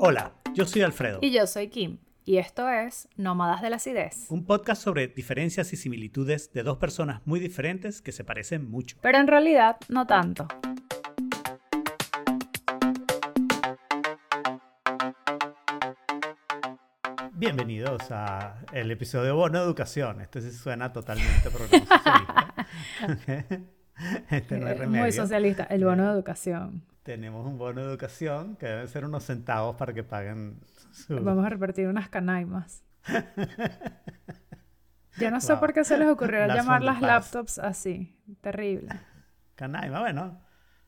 Hola, yo soy Alfredo. Y yo soy Kim. Y esto es Nómadas de la Acidez. Un podcast sobre diferencias y similitudes de dos personas muy diferentes que se parecen mucho. Pero en realidad no tanto. Bienvenidos a el episodio de Bono Educación. Este sí suena totalmente programa este no es remedio. Muy socialista, el bono de educación. Tenemos un bono de educación que deben ser unos centavos para que paguen su... Vamos a repartir unas canaimas. Yo no sé por qué se les ocurrió llamar las laptops así. Terrible. Canaima, bueno.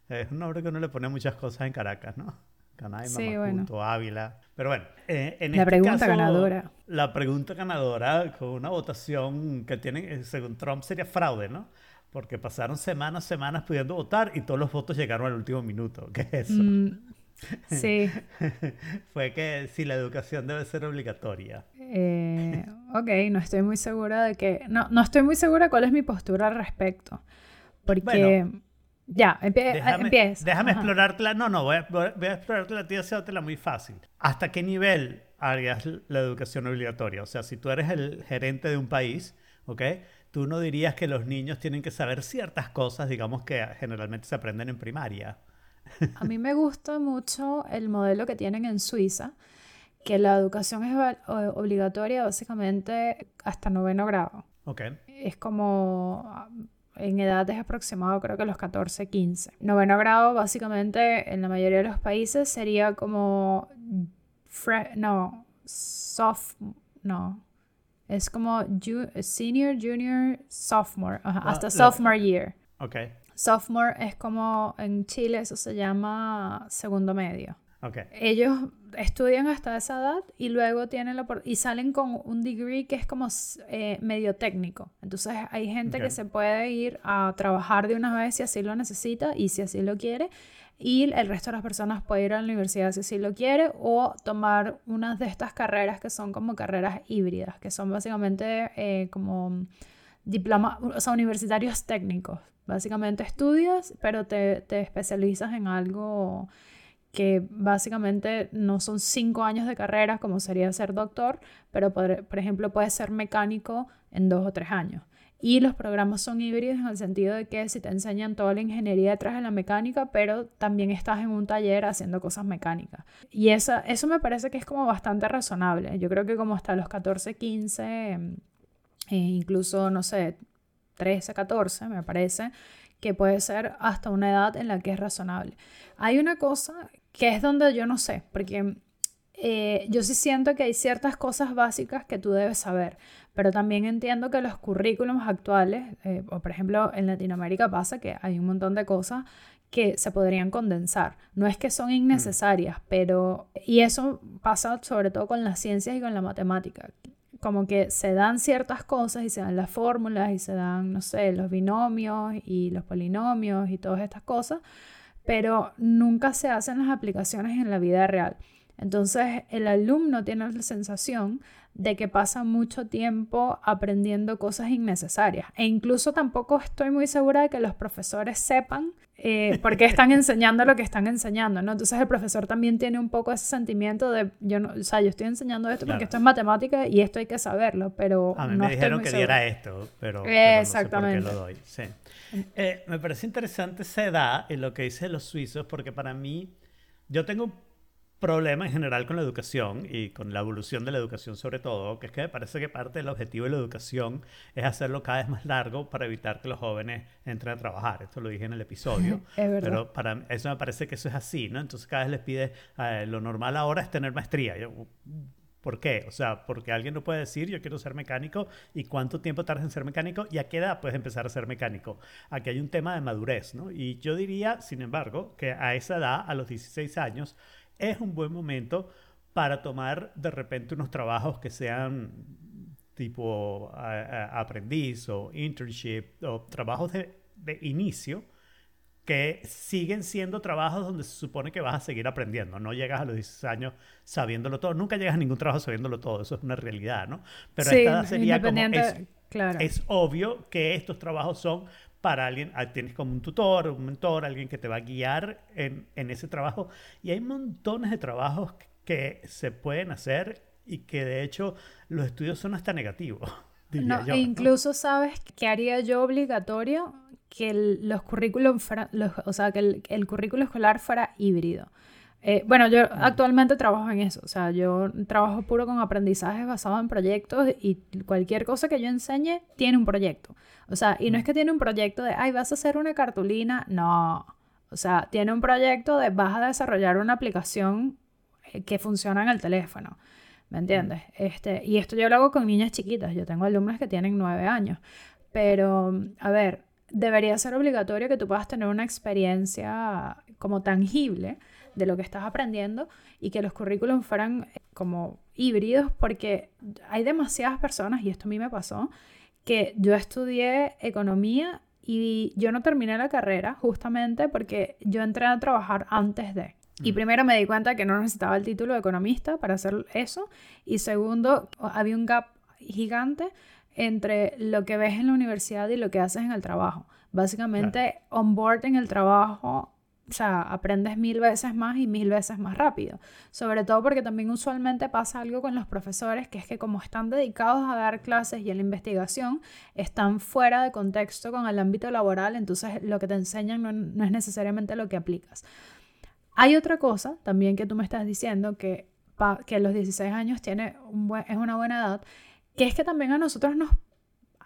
Es un nombre que uno le pone muchas cosas en Caracas, ¿no? Canaima, sí, Ávila. Pero bueno, eh, en la este pregunta ganadora. La pregunta ganadora con una votación que tienen, según Trump, sería fraude, ¿no? Porque pasaron semanas, semanas pudiendo votar y todos los votos llegaron al último minuto. ¿Qué es eso? Mm, sí. Fue que si la educación debe ser obligatoria. Eh, ok, no estoy muy segura de que... No, no estoy muy segura cuál es mi postura al respecto. Porque... ya, empieza. Déjame explorártela. No, no, voy a, voy a explorártela a ti y muy fácil. ¿Hasta qué nivel harías la educación obligatoria? O sea, si tú eres el gerente de un país, ¿ok? Tú no dirías que los niños tienen que saber ciertas cosas, digamos, que generalmente se aprenden en primaria. A mí me gusta mucho el modelo que tienen en Suiza, que la educación es obligatoria básicamente hasta noveno grado. Okay. Es como en edades aproximadas, creo que los 14, 15. Noveno grado, básicamente, en la mayoría de los países sería como. no, soft. No. Es como senior, junior, sophomore, ah, hasta sophomore year. Ok. Sophomore es como en Chile eso se llama segundo medio. Okay. Ellos estudian hasta esa edad y luego tienen la y salen con un degree que es como eh, medio técnico. Entonces hay gente que se puede ir a trabajar de una vez si así lo necesita y si así lo quiere y el resto de las personas puede ir a la universidad si así lo quiere o tomar unas de estas carreras que son como carreras híbridas, que son básicamente eh, como diploma, o sea, universitarios técnicos. Básicamente estudias, pero te, te especializas en algo que básicamente no son cinco años de carrera como sería ser doctor, pero por, ejemplo puedes ser mecánico en dos o tres años. Y los programas son híbridos en el sentido de que si te enseñan toda la ingeniería detrás de la mecánica, pero también estás en un taller haciendo cosas mecánicas. Y esa, eso me parece que es como bastante razonable. Yo creo que como hasta los 14, 15, e incluso, no sé, 13, 14, me parece, que puede ser hasta una edad en la que es razonable. Hay una cosa que es donde yo no sé, porque eh, yo sí siento que hay ciertas cosas básicas que tú debes saber, pero también entiendo que los currículums actuales, eh, o por ejemplo en Latinoamérica pasa que hay un montón de cosas que se podrían condensar. No es que son mm. innecesarias, pero... Y eso pasa sobre todo con las ciencias y con la matemática. Como que se dan ciertas cosas y se dan las fórmulas y se dan, no sé, los binomios y los polinomios y todas estas cosas, pero nunca se hacen las aplicaciones en la vida real. Entonces el alumno tiene la sensación de que pasa mucho tiempo aprendiendo cosas innecesarias. E incluso tampoco estoy muy segura de que los profesores sepan eh, por qué están enseñando lo que están enseñando, ¿no? Entonces el profesor también tiene un poco ese sentimiento de, yo no, o sea, yo estoy enseñando esto porque esto es matemática y esto hay que saberlo, pero A mí me dijeron que diera esto, pero, Exactamente. no sé por qué lo doy. Sí. Eh, me parece interesante esa edad en lo que dicen los suizos porque para mí, yo tengo problema en general con la educación y con la evolución de la educación sobre todo, que es que me parece que parte del objetivo de la educación es hacerlo cada vez más largo para evitar que los jóvenes entren a trabajar. Esto lo dije en el episodio. pero para eso me parece que eso es así, ¿no? Entonces cada vez les pide, eh, lo normal ahora es tener maestría. ¿Por qué? O sea, porque alguien no puede decir yo quiero ser mecánico y cuánto tiempo tardas en ser mecánico y a qué edad puedes empezar a ser mecánico. Aquí hay un tema de madurez, ¿no? Y yo diría, sin embargo, que a esa edad, a los 16 años, es un buen momento para tomar de repente unos trabajos que sean tipo aprendiz o internship o trabajos de, inicio que siguen siendo trabajos donde se supone que vas a seguir aprendiendo. No llegas a los 16 años sabiéndolo todo. Nunca llegas a ningún trabajo sabiéndolo todo. Eso es una realidad, ¿no? Pero esta sería como... Es, claro. es obvio que estos trabajos son para alguien, ah, tienes como un tutor, un mentor, alguien que te va a guiar en, en ese trabajo. Y hay montones de trabajos que, se pueden hacer y que de hecho los estudios son hasta negativos. No, e incluso sabes que haría yo obligatorio que los currículos o sea, que el, el currículo escolar fuera híbrido. Eh, bueno, yo actualmente trabajo en eso, o sea, yo trabajo puro con aprendizajes basados en proyectos y cualquier cosa que yo enseñe tiene un proyecto. O sea, y no es que tiene un proyecto de, ay, vas a hacer una cartulina, no. O sea, tiene un proyecto de, vas a desarrollar una aplicación eh, que funciona en el teléfono. ¿Me entiendes? Este, y esto yo lo hago con niñas chiquitas. Yo tengo alumnas que tienen nueve años. Pero, a ver, debería ser obligatorio que tú puedas tener una experiencia como tangible de lo que estás aprendiendo y que los currículums fueran eh, como híbridos porque hay demasiadas personas, y esto a mí me pasó, que yo estudié economía y yo no terminé la carrera justamente porque yo entré a trabajar antes de. Y primero me di cuenta que no necesitaba el título de economista para hacer eso. Y segundo, había un gap gigante entre lo que ves en la universidad y lo que haces en el trabajo. Básicamente, on board en el trabajo o sea, aprendes mil veces más y mil veces más rápido. Sobre todo porque también usualmente pasa algo con los profesores, que es que como están dedicados a dar clases y a la investigación, están fuera de contexto con el ámbito laboral, entonces lo que te enseñan no, es necesariamente lo que aplicas. Hay otra cosa también que tú me estás diciendo, que, que a los 16 años tiene un es una buena edad, que es que también a nosotros nos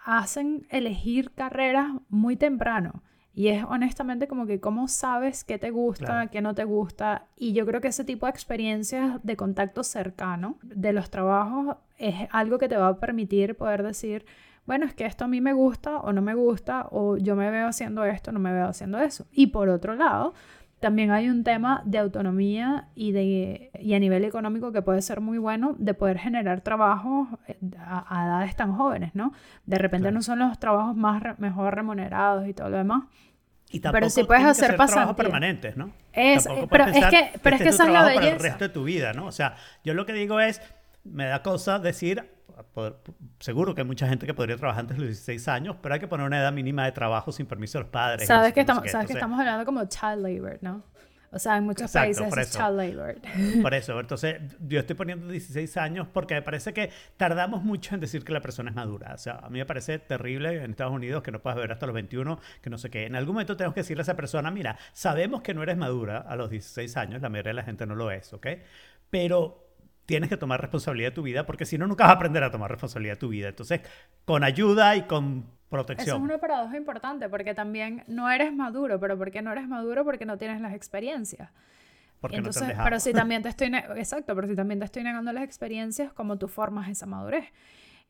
hacen elegir carreras muy temprano. Y es honestamente como que cómo sabes qué te gusta, qué no te gusta. Y yo creo que ese tipo de experiencias de contacto cercano de los trabajos es algo que te va a permitir poder decir, bueno, es que esto a mí me gusta o no me gusta, o yo me veo haciendo esto, no me veo haciendo eso. Y por otro lado, también hay un tema de autonomía y, de, y a nivel económico que puede ser muy bueno de poder generar trabajos eh, a, edades tan jóvenes, ¿no? De repente no son los trabajos más mejor remunerados y todo lo demás. Y pero si puedes hacer trabajos permanentes, ¿no? Es, pero es que, pero es que esa es la belleza. Para el resto de tu vida, ¿no? O sea, yo lo que digo es, me da cosa decir, seguro que hay mucha gente que podría trabajar antes de los 16 años, pero hay que poner una edad mínima de trabajo sin permiso de los padres. Sabes, que, estamos, sabes que estamos hablando como child labor, ¿no? O sea, en muchos países es child labor. Por eso, entonces yo estoy poniendo 16 años porque me parece que tardamos mucho en decir que la persona es madura. O sea, a mí me parece terrible en Estados Unidos que no puedas beber hasta los 21, que no sé qué. En algún momento tenemos que decirle a esa persona, mira, sabemos que no eres madura a los 16 años, la mayoría de la gente no lo es, ¿ok? Pero tienes que tomar responsabilidad de tu vida porque si no, nunca vas a aprender a tomar responsabilidad de tu vida. Entonces, con ayuda y con protección. Eso es una paradoja importante porque también no eres maduro, pero ¿por qué no eres maduro? Porque no tienes las experiencias. Porque Entonces, no te pero si también te estoy exacto, pero si también te estoy negando las experiencias, ¿cómo tú formas esa madurez?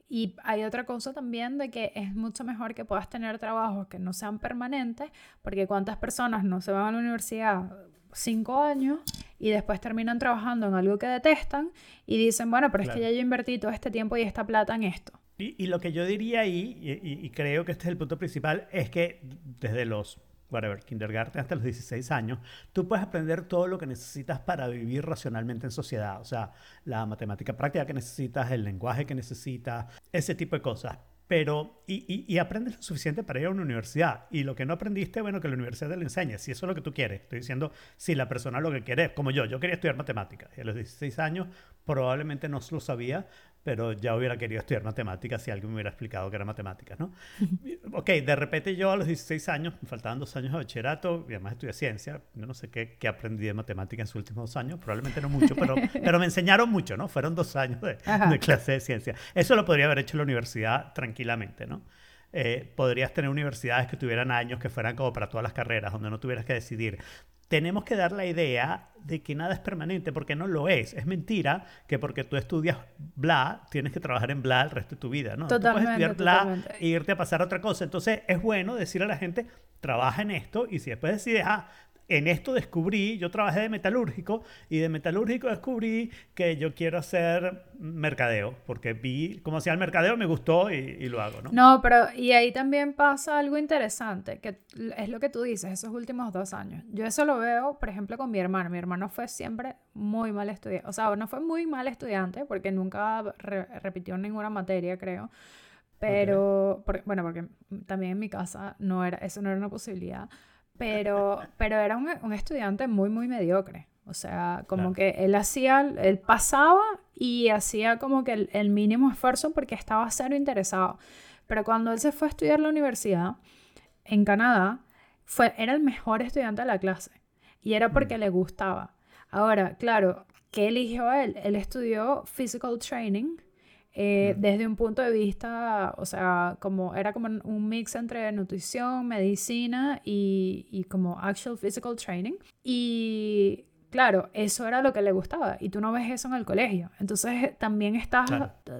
Y hay otra cosa también de que es mucho mejor que puedas tener trabajos que no sean permanentes, porque cuántas personas no se van a la universidad cinco años y después terminan trabajando en algo que detestan y dicen, bueno, pero es que ya yo invertí todo este tiempo y esta plata en esto. Y, lo que yo diría ahí, y, creo que este es el punto principal, es que desde los, whatever, kindergarten hasta los 16 años, tú puedes aprender todo lo que necesitas para vivir racionalmente en sociedad. O sea, la matemática práctica que necesitas, el lenguaje que necesitas, ese tipo de cosas pero y, y, aprendes lo suficiente para ir a una universidad. Y lo que no aprendiste, bueno, que la universidad te lo enseñe, si eso es lo que tú quieres. Estoy diciendo, si la persona lo que quiere, como yo, yo quería estudiar matemáticas. Y a los 16 años probablemente no lo sabía, pero ya hubiera querido estudiar matemáticas si alguien me hubiera explicado que era matemáticas, ¿no? ok, de repente yo a los 16 años, me faltaban dos años de bachillerato, y además estudié ciencia, yo no sé qué, qué aprendí de matemáticas en sus últimos dos años, probablemente no mucho, pero, pero me enseñaron mucho, ¿no? Fueron dos años de, de, clase de ciencia. Eso lo podría haber hecho en la universidad tranquilamente, ¿no? Eh, podrías tener universidades que tuvieran años que fueran como para todas las carreras, donde no tuvieras que decidir tenemos que dar la idea de que nada es permanente, porque no lo es. Es mentira que porque tú estudias bla, tienes que trabajar en bla el resto de tu vida, ¿no? Totalmente, tú puedes estudiar bla e irte a pasar a otra cosa. Entonces, es bueno decirle a la gente, trabaja en esto, y si después decides, ah, en esto descubrí, yo trabajé de metalúrgico y de metalúrgico descubrí que yo quiero hacer mercadeo, porque vi cómo hacía el mercadeo, me gustó y, lo hago, ¿no? No, pero y ahí también pasa algo interesante, que es lo que tú dices, esos últimos dos años. Yo eso lo veo, por ejemplo, con mi hermano. Mi hermano fue siempre muy mal estudiante, o sea, no fue muy mal estudiante, porque nunca repitió ninguna materia, creo. Pero, bueno, porque también en mi casa no era, eso no era una posibilidad pero, pero era un, un, estudiante muy, muy mediocre. O sea, como que él hacía, él pasaba y hacía como que el, el, mínimo esfuerzo porque estaba cero interesado. Pero cuando él se fue a estudiar la universidad en Canadá, fue, era el mejor estudiante de la clase. Y era porque mm. le gustaba. Ahora, claro, ¿qué eligió él? Él estudió physical training eh, desde un punto de vista, o sea, como era como un mix entre nutrición, medicina y, y como actual physical training. Y claro, eso era lo que le gustaba y tú no ves eso en el colegio. Entonces también estás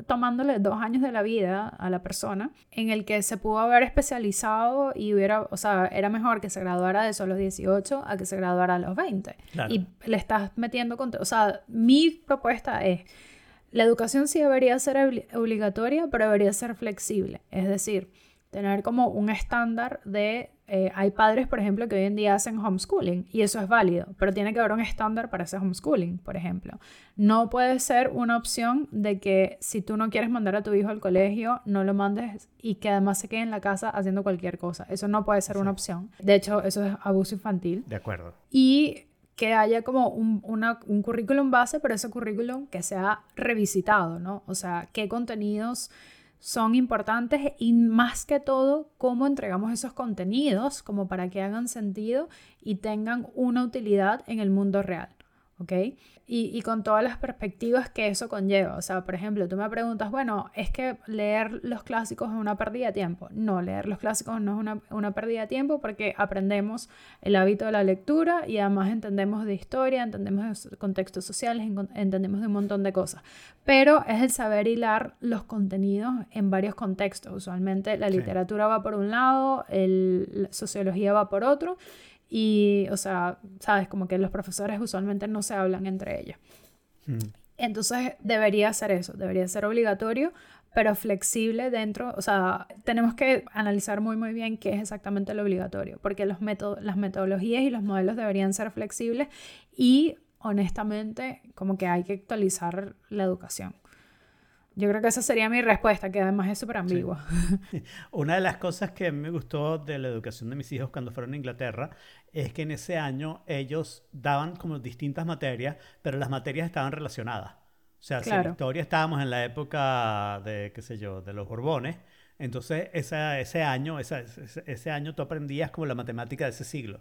tomándole dos años de la vida a la persona en el que se pudo haber especializado y hubiera, o sea, era mejor que se graduara de eso a los 18 a que se graduara a los 20. Y le estás metiendo con... O sea, mi propuesta es la educación sí debería ser obligatoria, pero debería ser flexible. Es decir, tener como un estándar de... Eh, hay padres, por ejemplo, que hoy en día hacen homeschooling y eso es válido, pero tiene que haber un estándar para ese homeschooling, por ejemplo. No puede ser una opción de que si tú no quieres mandar a tu hijo al colegio, no lo mandes y que además se quede en la casa haciendo cualquier cosa. Eso no puede ser una opción. De hecho, eso es abuso infantil. De acuerdo. Y que haya como un, un currículum base, pero ese currículum que sea revisitado, ¿no? O sea, qué contenidos son importantes y más que todo cómo entregamos esos contenidos como para que hagan sentido y tengan una utilidad en el mundo real. ¿ok? Y, con todas las perspectivas que eso conlleva. O sea, por ejemplo, tú me preguntas, bueno, ¿es que leer los clásicos es una pérdida de tiempo? No, leer los clásicos no es una, una pérdida de tiempo porque aprendemos el hábito de la lectura y además entendemos de historia, entendemos de contextos sociales, entendemos de un montón de cosas. Pero es el saber hilar los contenidos en varios contextos. Usualmente la literatura va por un lado, la sociología va por otro y, o sea, sabes, como que los profesores usualmente no se hablan entre ellos. Hmm. Entonces debería ser eso, debería ser obligatorio, pero flexible dentro, o sea, tenemos que analizar muy muy bien qué es exactamente lo obligatorio, porque los métodos, las metodologías y los modelos deberían ser flexibles y honestamente como que hay que actualizar la educación. Yo creo que esa sería mi respuesta, que además es súper ambigua. Una de las cosas que me gustó de la educación de mis hijos cuando fueron a Inglaterra es que en ese año ellos daban como distintas materias, pero las materias estaban relacionadas. O sea, si en historia estábamos en la época de, qué sé yo, de los Borbones, entonces ese año, ese, ese año tú aprendías como la matemática de ese siglo.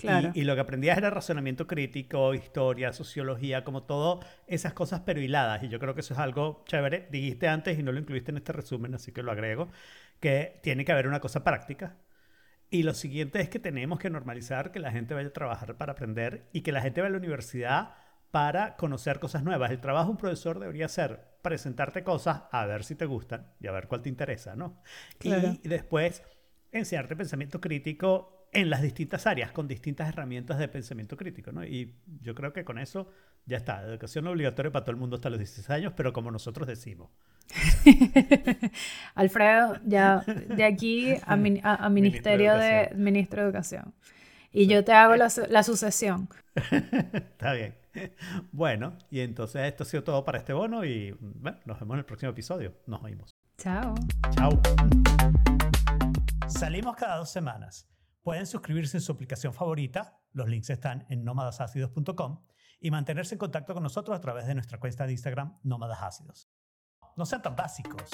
Y, lo que aprendías era razonamiento crítico, historia, sociología, como todo esas cosas pero hiladas. Y yo creo que eso es algo chévere. Dijiste antes y no lo incluiste en este resumen, así que lo agrego, que tiene que haber una cosa práctica. Y lo siguiente es que tenemos que normalizar que la gente vaya a trabajar para aprender y que la gente vaya a la universidad para conocer cosas nuevas. El trabajo de un profesor debería ser presentarte cosas a ver si te gustan y a ver cuál te interesa, ¿no? Y después enseñarte pensamiento crítico en las distintas áreas, con distintas herramientas de pensamiento crítico, ¿no? Y yo creo que con eso ya está. Educación obligatoria para todo el mundo hasta los 16 años, pero como nosotros decimos. Alfredo, ya de aquí a, Ministerio de, Ministro de Educación. Y yo te hago la, la sucesión. está bien. Bueno, y entonces esto ha sido todo para este bono y bueno, nos vemos en el próximo episodio. Nos oímos. Chao. Chao. Salimos cada dos semanas. Pueden suscribirse en su aplicación favorita, los links están en nómadasácidos.com, y mantenerse en contacto con nosotros a través de nuestra cuenta de Instagram, Nómadas Ácidos. No sean tan básicos.